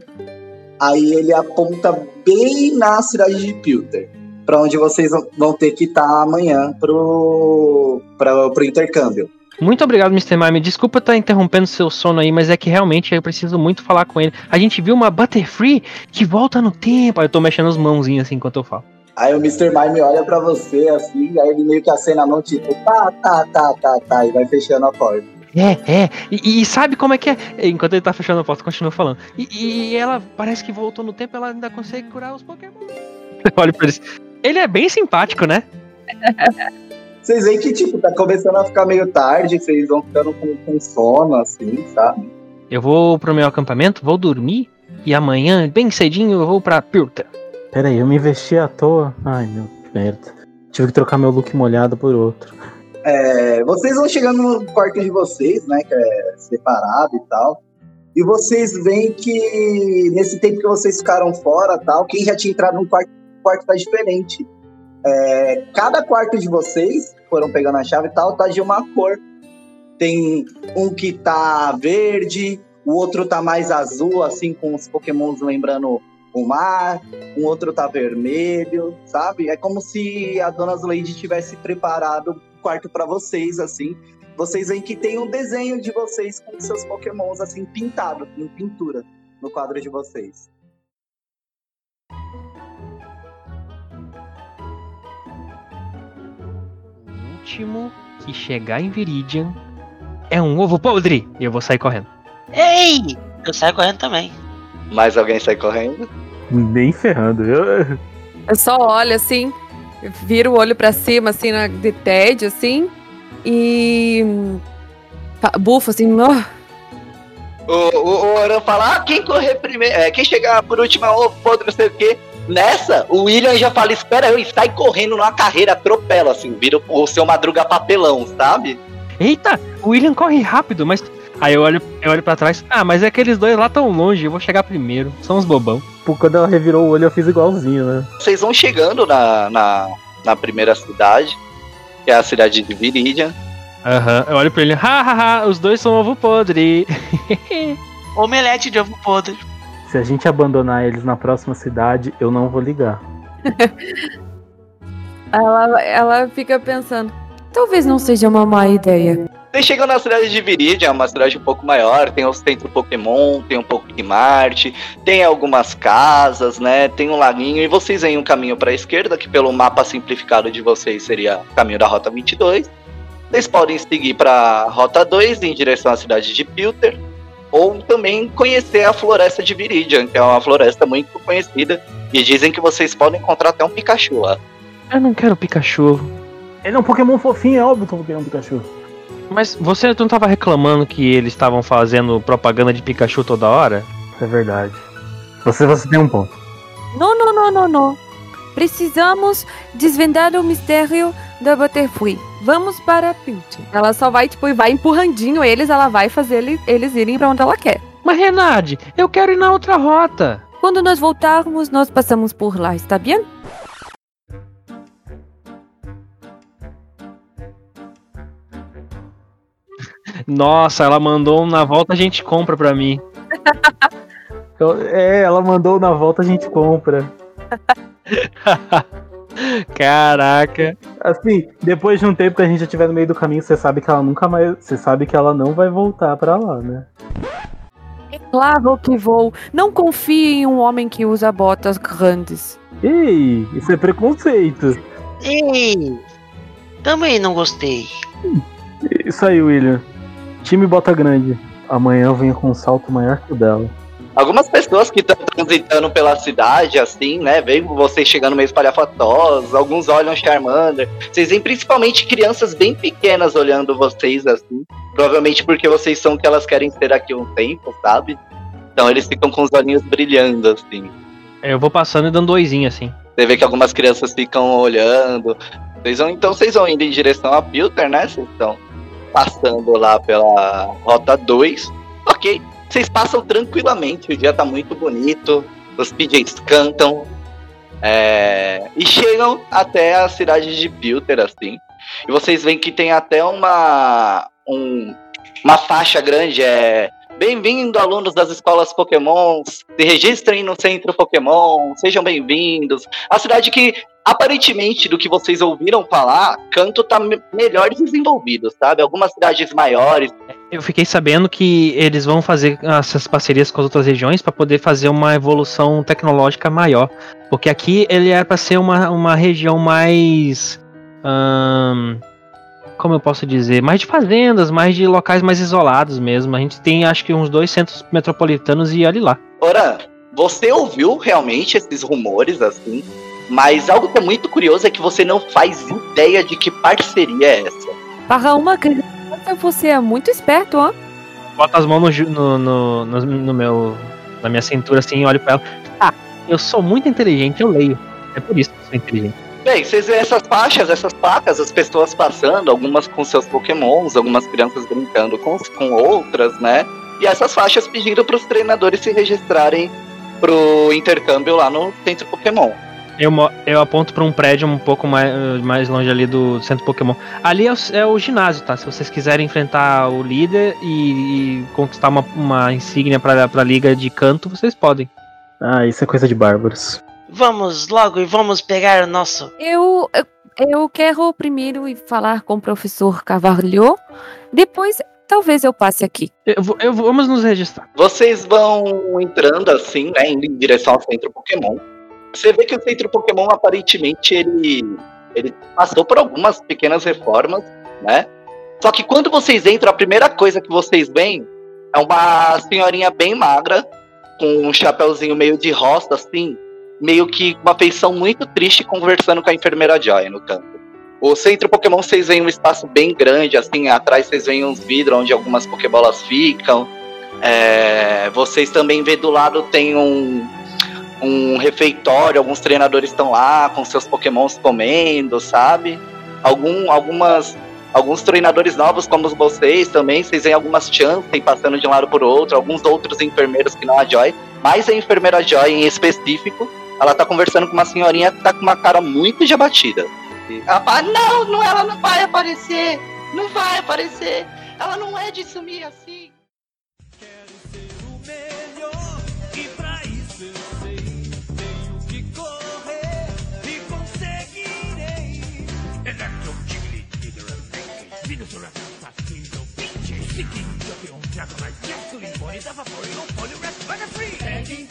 D: Aí ele aponta bem na cidade de Pilter. Pra onde vocês vão- ter que estar amanhã pro, pra, pro intercâmbio.
H: Muito obrigado, Mr. Mime. Desculpa estar interrompendo seu sono aí, mas é que realmente eu preciso muito falar com ele. A gente viu uma Butterfree que volta no tempo. Aí eu tô mexendo as mãozinhas assim enquanto eu falo.
D: Aí o Mr. Mime olha pra você, assim, aí ele meio que acena a mão, tipo, tá, tá, tá, tá, tá, e vai fechando a porta.
H: É, é. E, e sabe como é que é? Enquanto ele tá fechando a porta, continua falando. E, e ela parece que voltou no tempo, ela ainda consegue curar os Pokémon. Olha pra eles. Ele é bem simpático, né?
D: Vocês veem que, tipo, tá começando a ficar meio tarde, vocês vão ficando com, com sono, assim, sabe?
H: Eu vou pro meu acampamento, vou dormir. E amanhã, bem cedinho, eu vou pra Pilta.
G: Pera aí, eu me investi à toa. Ai, meu, merda. Tive que trocar meu look molhado por outro.
D: É, vocês vão chegando no quarto de vocês, né, que é separado e tal. E vocês veem que nesse tempo que vocês ficaram fora tal, quem já tinha entrado no quarto, quarto tá diferente. É, cada quarto de vocês, foram pegando a chave e tal, tá de uma cor. Tem um que tá verde, o outro tá mais azul, assim, com os pokémons lembrando o mar, um outro tá vermelho, sabe? É como se a Dona Zuleide tivesse preparado quarto para vocês, assim. Vocês veem que tem um desenho de vocês com seus pokémons, assim, pintado, em pintura, no quadro de vocês.
H: O último que chegar em Viridian é um ovo podre. E eu vou sair correndo.
I: Ei! Eu saio correndo também.
D: Mais alguém sai correndo?
G: Nem ferrando. Eu,
F: Eu só olho assim, viro o olho pra cima, assim, na, de tédio, assim, e. fa- Bufo, assim, ó.
D: O, o, o Oran fala, ah, quem correr primeiro, é, quem chegar por último, ô, podre, não sei o quê. Nessa, o William já fala, espera eu, e sai correndo numa carreira, atropela, assim, vira o seu madruga papelão, sabe?
H: Eita, o William corre rápido, mas. Aí eu olho, eu olho pra trás. Ah, mas é aqueles dois lá tão longe, eu vou chegar primeiro. São uns bobão.
G: pô, quando ela revirou o olho, eu fiz igualzinho, né?
D: Vocês vão chegando na, na, na primeira cidade, que é a cidade de Viridian.
H: Aham, eu olho pra ele. Ha, ha, ha, os dois são ovo podre.
I: Omelete de ovo podre.
G: Se a gente abandonar eles na próxima cidade, eu não vou ligar.
F: Ela, ela fica pensando. Talvez não seja uma má ideia.
D: Vocês chegam na cidade de Viridian, é uma cidade um pouco maior, tem o centro Pokémon, tem um pouco de Marte, tem algumas casas, né? Tem um laguinho e vocês veem um caminho para a esquerda, que pelo mapa simplificado de vocês seria o caminho da Rota 22. Vocês podem seguir para a Rota 2 em direção à cidade de Pilter, ou também conhecer a floresta de Viridian, que é uma floresta muito conhecida e dizem que vocês podem encontrar até um Pikachu lá.
H: eu não quero Pikachu.
G: Ele é um Pokémon fofinho, é óbvio que eu vou querer um Pikachu.
H: Mas você não tava reclamando que eles estavam fazendo propaganda de Pikachu toda hora?
G: É verdade. Você, você tem um ponto.
F: Não, não, não, não, não. Precisamos desvendar o mistério da Butterfree. Vamos para Pilcher. Ela só vai, tipo, e vai empurrandinho eles, ela vai fazer ele- eles irem pra onde ela quer.
H: Mas Renade, eu quero ir na outra rota.
F: Quando nós voltarmos, nós passamos por lá, está bem?
H: Nossa, ela mandou um na volta a gente compra pra mim.
G: Eu- é, ela mandou na volta, a gente compra.
H: Caraca.
G: Assim, depois de um tempo que a gente já estiver no meio do caminho, você sabe que ela nunca mais. Você sabe que ela não vai voltar pra lá, né?
F: É claro que vou. Não confie em um homem que usa botas grandes.
G: Ei, isso é preconceito.
I: Ei! Também não gostei.
G: Isso aí, William. Time bota grande. Amanhã eu venho com um salto maior que o dela.
D: Algumas pessoas que estão transitando pela cidade, assim, né? Veem vocês chegando meio espalhafatosos, alguns olham Charmander. Vocês veem principalmente crianças bem pequenas olhando vocês, assim. Provavelmente porque vocês são o que elas querem ser aqui um tempo, sabe? Então eles ficam com os olhinhos brilhando, assim.
H: Eu vou passando e dando oizinho assim.
D: Você vê que algumas crianças ficam olhando. Vocês vão, então vocês vão indo em direção a Pilter, né? Vocês estão passando lá pela rota 2. Ok. Vocês passam tranquilamente, o dia tá muito bonito, os PJs cantam. é, e chegam até a cidade de Pilter, assim. E vocês veem que tem até uma. um- uma faixa grande, é. Bem-vindo, alunos das escolas Pokémons. Se registrem no Centro Pokémon. Sejam bem-vindos. A cidade que, aparentemente, do que vocês ouviram falar, Canto tá me- melhor desenvolvido, sabe? Algumas cidades maiores.
H: Eu fiquei sabendo que eles vão fazer essas parcerias com as outras regiões para poder fazer uma evolução tecnológica maior. Porque aqui ele era para ser uma, uma região mais. ahn, como eu posso dizer? Mais de fazendas, mais de locais mais isolados mesmo. A gente tem acho que uns dois centros metropolitanos e olhe lá.
D: Ora, você ouviu realmente esses rumores, assim, mas algo que é muito curioso é que você não faz ideia de que parceria é essa.
F: Para uma criança, você é muito esperto, ó.
H: Boto as mãos no, no, no- no meu, na minha cintura assim e olho pra ela. Ah, eu sou muito inteligente, eu leio. É por isso que eu sou inteligente.
D: Bem, vocês veem essas faixas, essas placas, as pessoas passando, algumas com seus pokémons, algumas crianças brincando com, com outras, né? E essas faixas pedindo para os treinadores se registrarem pro intercâmbio lá no centro Pokémon.
H: Eu, eu aponto pra um prédio um pouco mais, eh, mais longe ali do centro Pokémon. Ali é o, é o ginásio, tá? Se vocês quiserem enfrentar o líder e, e conquistar uma, uma insígnia pra, pra liga de canto, vocês podem.
G: Ah, isso é coisa de bárbaros.
I: Vamos logo e vamos pegar o nosso.
F: Eu, eu, eu quero primeiro ir falar com o professor Carvalho. Depois, talvez eu passe aqui.
H: Eu, vou- eu vou- vamos nos registrar.
D: Vocês vão entrando assim, né, indo em direção ao centro Pokémon. Você vê que o centro Pokémon aparentemente ele, ele passou por algumas pequenas reformas, né? Só que quando vocês entram, a primeira coisa que vocês veem é uma senhorinha bem magra, com um chapéuzinho meio de roça, assim, meio que uma feição muito triste conversando com a enfermeira Joy no canto. O centro Pokémon vocês veem um espaço bem grande, assim, atrás vocês veem uns vidros onde algumas Pokébolas ficam. É, vocês também vê do lado tem um, um refeitório, alguns treinadores estão lá com seus Pokémons comendo, sabe? Algum, algumas, alguns treinadores novos como vocês também, vocês veem algumas Chansey passando de um lado por outro, alguns outros enfermeiros que não a Joy, mas a enfermeira Joy em específico, ela tá conversando com uma senhorinha que tá com uma cara muito de abatida. Ela fala, não, não, ela não vai aparecer, não vai aparecer, ela não é de sumir assim.
C: o melhor e pra isso eu sei tenho que correr e conseguirei. Electro Jiggly, Leader of Ranking,